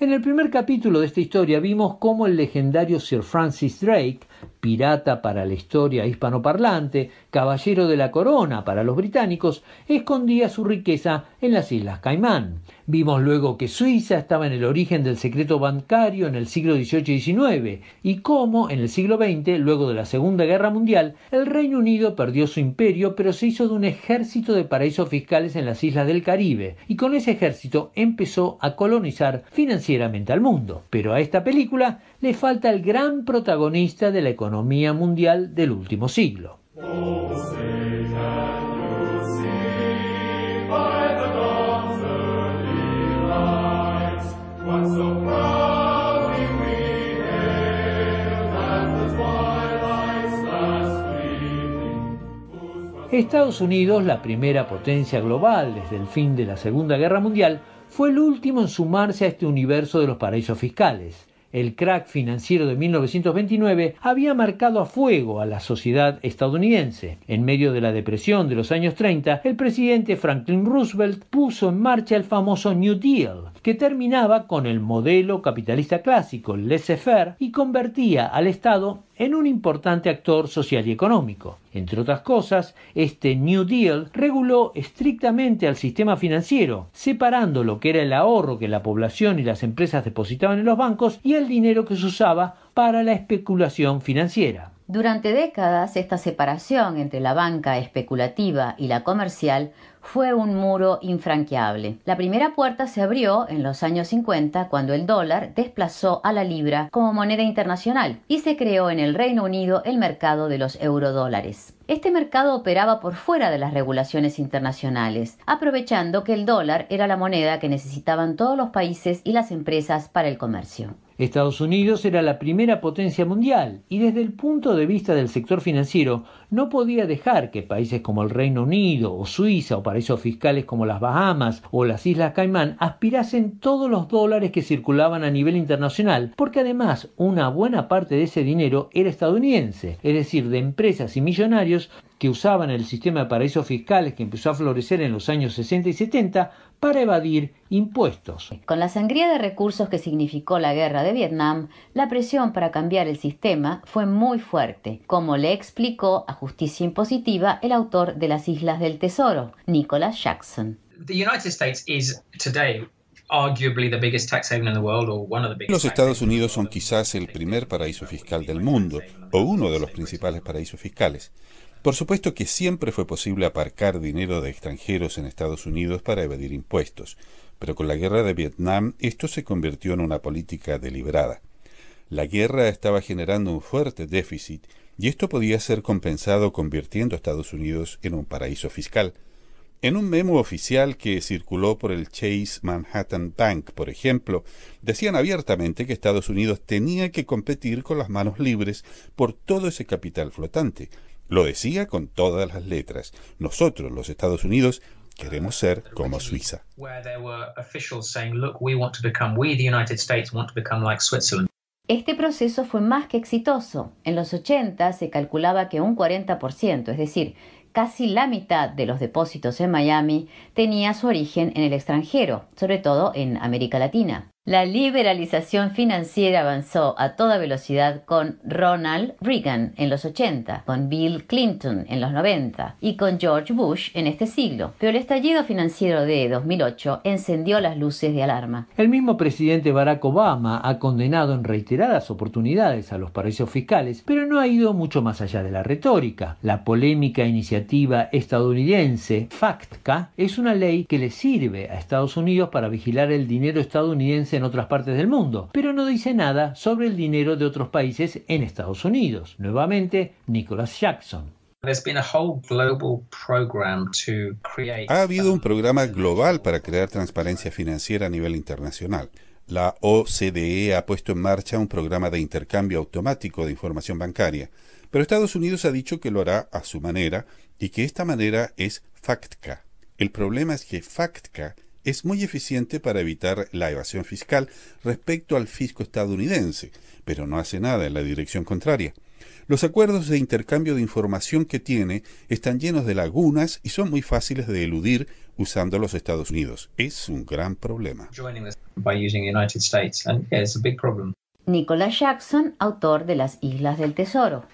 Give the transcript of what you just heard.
En el primer capítulo de esta historia vimos cómo el legendario Sir Francis Drake, pirata para la historia hispanoparlante, caballero de la corona para los británicos, escondía su riqueza en las Islas Caimán. Vimos luego que Suiza estaba en el origen del secreto bancario en el siglo XVIII y XIX y cómo en el siglo XX, luego de la Segunda Guerra Mundial, el Reino Unido perdió su imperio pero se hizo de un ejército de paraísos fiscales en las islas del Caribe y con ese ejército empezó a colonizar financieramente al mundo. Pero a esta película le falta el gran protagonista de la economía mundial del último siglo. Estados Unidos, la primera potencia global desde el fin de la Segunda Guerra Mundial, fue el último en sumarse a este universo de los paraísos fiscales. El crack financiero de 1929 había marcado a fuego a la sociedad estadounidense. En medio de la depresión de los años 30, el presidente Franklin Roosevelt puso en marcha el famoso New Deal, que terminaba con el modelo capitalista clásico, laissez-faire, y convertía al Estado en un importante actor social y económico. Entre otras cosas, este New Deal reguló estrictamente al sistema financiero, separando lo que era el ahorro que la población y las empresas depositaban en los bancos y el dinero que se usaba para la especulación financiera. Durante décadas, esta separación entre la banca especulativa y la comercial fue un muro infranqueable. La primera puerta se abrió en los años 50 cuando el dólar desplazó a la libra como moneda internacional y se creó en el Reino Unido el mercado de los eurodólares. Este mercado operaba por fuera de las regulaciones internacionales, aprovechando que el dólar era la moneda que necesitaban todos los países y las empresas para el comercio. Estados Unidos era la primera potencia mundial y desde el punto de vista del sector financiero no podía dejar que países como el Reino Unido o Suiza o paraísos fiscales como las Bahamas o las Islas Caimán aspirasen todos los dólares que circulaban a nivel internacional porque además una buena parte de ese dinero era estadounidense, es decir, de empresas y millonarios que usaban el sistema de paraísos fiscales que empezó a florecer en los años 60 y 70 para evadir impuestos. Con la sangría de recursos que significó la guerra de Vietnam, la presión para cambiar el sistema fue muy fuerte, como le explicó a Justicia Impositiva el autor de Las Islas del Tesoro, Nicholas Jackson. Los Estados Unidos son quizás el primer paraíso fiscal del mundo, o uno de los principales paraísos fiscales. Por supuesto que siempre fue posible aparcar dinero de extranjeros en Estados Unidos para evadir impuestos, pero con la guerra de Vietnam esto se convirtió en una política deliberada. La guerra estaba generando un fuerte déficit y esto podía ser compensado convirtiendo a Estados Unidos en un paraíso fiscal. En un memo oficial que circuló por el Chase Manhattan Bank, por ejemplo, decían abiertamente que Estados Unidos tenía que competir con las manos libres por todo ese capital flotante, lo decía con todas las letras. Nosotros, los Estados Unidos, queremos ser como Suiza. Este proceso fue más que exitoso. En los 80 se calculaba que un 40%, es decir, casi la mitad de los depósitos en Miami tenía su origen en el extranjero, sobre todo en América Latina. La liberalización financiera avanzó a toda velocidad con Ronald Reagan en los 80, con Bill Clinton en los 90 y con George Bush en este siglo. Pero el estallido financiero de 2008 encendió las luces de alarma. El mismo presidente Barack Obama ha condenado en reiteradas oportunidades a los paraísos fiscales, pero no ha ido mucho más allá de la retórica. La polémica iniciativa estadounidense FACTCA es una ley que le sirve a Estados Unidos para vigilar el dinero estadounidense en otras partes del mundo, pero no dice nada sobre el dinero de otros países en Estados Unidos. Nuevamente, Nicholas Jackson. Ha habido un programa global para crear transparencia financiera a nivel internacional. La OCDE ha puesto en marcha un programa de intercambio automático de información bancaria, pero Estados Unidos ha dicho que lo hará a su manera y que esta manera es FACTCA. El problema es que FACTCA es muy eficiente para evitar la evasión fiscal respecto al fisco estadounidense, pero no hace nada en la dirección contraria. Los acuerdos de intercambio de información que tiene están llenos de lagunas y son muy fáciles de eludir usando los Estados Unidos. Es un gran problema. Nicholas Jackson, autor de Las Islas del Tesoro.